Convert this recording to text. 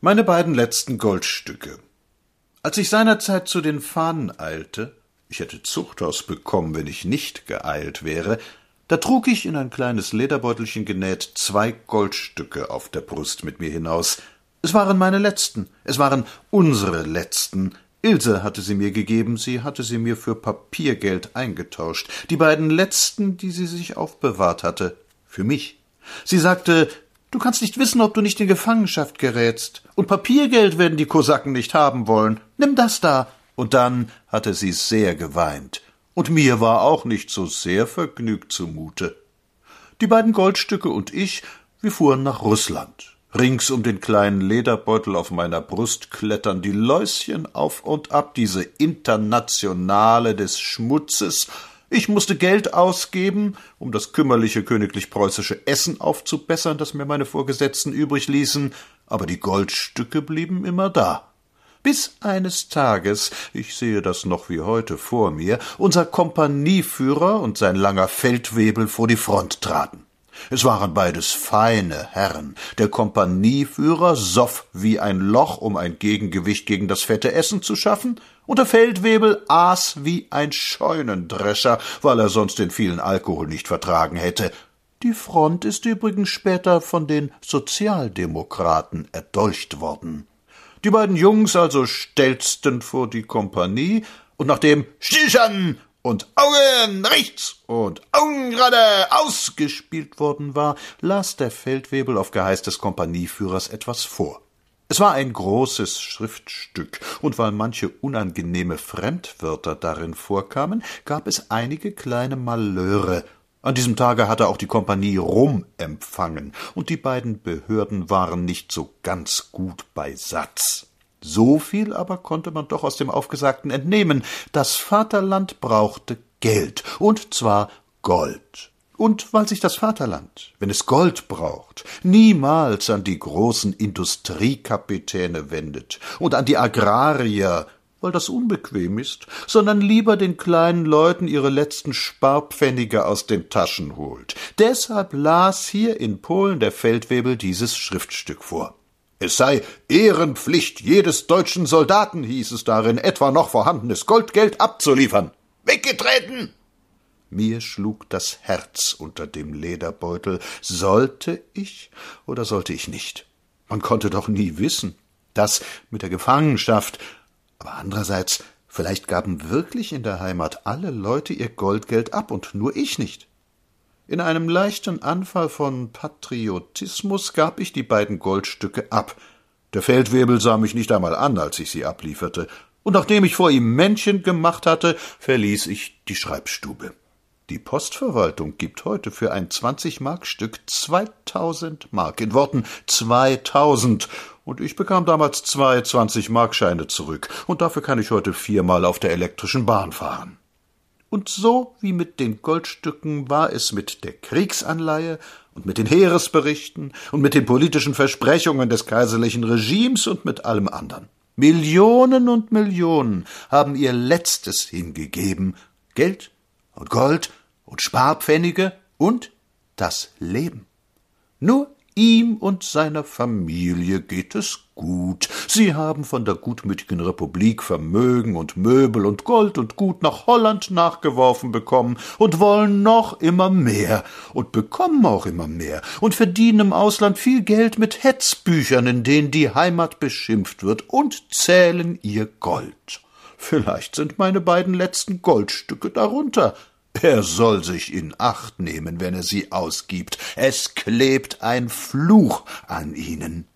Meine beiden letzten Goldstücke. Als ich seinerzeit zu den Fahnen eilte, ich hätte Zuchthaus bekommen, wenn ich nicht geeilt wäre, da trug ich in ein kleines Lederbeutelchen genäht zwei Goldstücke auf der Brust mit mir hinaus. Es waren meine letzten, es waren unsere letzten. Ilse hatte sie mir gegeben, sie hatte sie mir für Papiergeld eingetauscht, die beiden letzten, die sie sich aufbewahrt hatte, für mich. Sie sagte, Du kannst nicht wissen, ob du nicht in Gefangenschaft gerätst. Und Papiergeld werden die Kosaken nicht haben wollen. Nimm das da. Und dann hatte sie sehr geweint. Und mir war auch nicht so sehr vergnügt zumute. Die beiden Goldstücke und ich, wir fuhren nach Russland. Rings um den kleinen Lederbeutel auf meiner Brust klettern die Läuschen auf und ab, diese Internationale des Schmutzes, ich musste Geld ausgeben, um das kümmerliche königlich-preußische Essen aufzubessern, das mir meine Vorgesetzten übrig ließen, aber die Goldstücke blieben immer da. Bis eines Tages, ich sehe das noch wie heute vor mir, unser Kompanieführer und sein langer Feldwebel vor die Front traten. Es waren beides feine Herren. Der Kompanieführer soff wie ein Loch, um ein Gegengewicht gegen das fette Essen zu schaffen, und der Feldwebel aß wie ein Scheunendrescher, weil er sonst den vielen Alkohol nicht vertragen hätte. Die Front ist übrigens später von den Sozialdemokraten erdolcht worden. Die beiden Jungs also stelzten vor die Kompanie, und nachdem Stillstand und Augen rechts und Augen gerade ausgespielt worden war, las der Feldwebel auf Geheiß des Kompanieführers etwas vor. Es war ein großes Schriftstück, und weil manche unangenehme Fremdwörter darin vorkamen, gab es einige kleine Malheure. An diesem Tage hatte auch die Kompanie Rum empfangen, und die beiden Behörden waren nicht so ganz gut beisatz. So viel aber konnte man doch aus dem Aufgesagten entnehmen. Das Vaterland brauchte Geld, und zwar Gold. Und weil sich das Vaterland, wenn es Gold braucht, niemals an die großen Industriekapitäne wendet und an die Agrarier, weil das unbequem ist, sondern lieber den kleinen Leuten ihre letzten Sparpfennige aus den Taschen holt. Deshalb las hier in Polen der Feldwebel dieses Schriftstück vor. Es sei Ehrenpflicht jedes deutschen Soldaten, hieß es darin, etwa noch vorhandenes Goldgeld abzuliefern. Weggetreten! Mir schlug das Herz unter dem Lederbeutel. Sollte ich oder sollte ich nicht? Man konnte doch nie wissen. Das mit der Gefangenschaft. Aber andererseits, vielleicht gaben wirklich in der Heimat alle Leute ihr Goldgeld ab und nur ich nicht. In einem leichten Anfall von Patriotismus gab ich die beiden Goldstücke ab. Der Feldwebel sah mich nicht einmal an, als ich sie ablieferte, und nachdem ich vor ihm Männchen gemacht hatte, verließ ich die Schreibstube. Die Postverwaltung gibt heute für ein Zwanzig-Mark-Stück zweitausend Mark, in Worten zweitausend, und ich bekam damals zwei Zwanzig-Mark-Scheine zurück, und dafür kann ich heute viermal auf der elektrischen Bahn fahren. Und so wie mit den Goldstücken war es mit der Kriegsanleihe und mit den Heeresberichten und mit den politischen Versprechungen des kaiserlichen Regimes und mit allem anderen. Millionen und Millionen haben ihr Letztes hingegeben Geld und Gold und Sparpfennige und das Leben. Nur Ihm und seiner Familie geht es gut. Sie haben von der gutmütigen Republik Vermögen und Möbel und Gold und Gut nach Holland nachgeworfen bekommen und wollen noch immer mehr und bekommen auch immer mehr und verdienen im Ausland viel Geld mit Hetzbüchern, in denen die Heimat beschimpft wird und zählen ihr Gold. Vielleicht sind meine beiden letzten Goldstücke darunter. Er soll sich in Acht nehmen, wenn er sie ausgibt. Es klebt ein Fluch an ihnen.